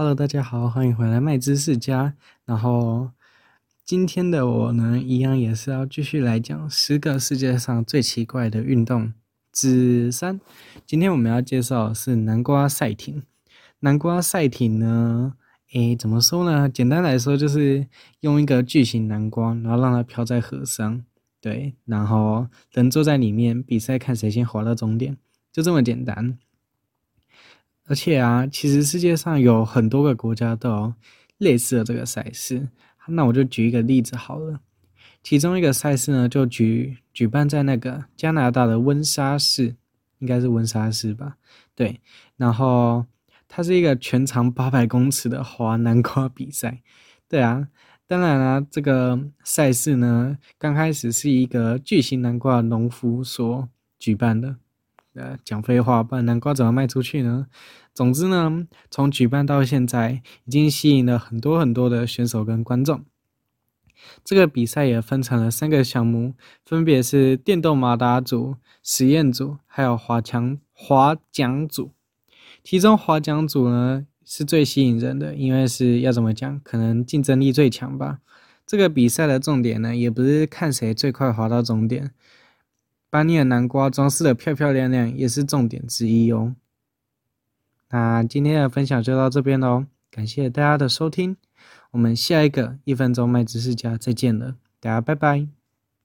Hello，大家好，欢迎回来麦知识家。然后今天的我呢，一样也是要继续来讲十个世界上最奇怪的运动之三。今天我们要介绍是南瓜赛艇。南瓜赛艇呢，诶，怎么说呢？简单来说，就是用一个巨型南瓜，然后让它飘在河上，对，然后人坐在里面比赛，看谁先滑到终点，就这么简单。而且啊，其实世界上有很多个国家都有类似的这个赛事。那我就举一个例子好了。其中一个赛事呢，就举举办在那个加拿大的温莎市，应该是温莎市吧？对。然后它是一个全长八百公尺的滑南瓜比赛。对啊，当然啦，这个赛事呢，刚开始是一个巨型南瓜农夫所举办的。呃，讲废话，不然南瓜怎么卖出去呢？总之呢，从举办到现在，已经吸引了很多很多的选手跟观众。这个比赛也分成了三个项目，分别是电动马达组、实验组，还有滑墙滑桨组。其中滑桨组呢是最吸引人的，因为是要怎么讲，可能竞争力最强吧。这个比赛的重点呢，也不是看谁最快滑到终点。把你的南瓜装饰的漂漂亮亮，也是重点之一哦。那今天的分享就到这边喽，感谢大家的收听，我们下一个一分钟卖知识家再见了，大家拜拜。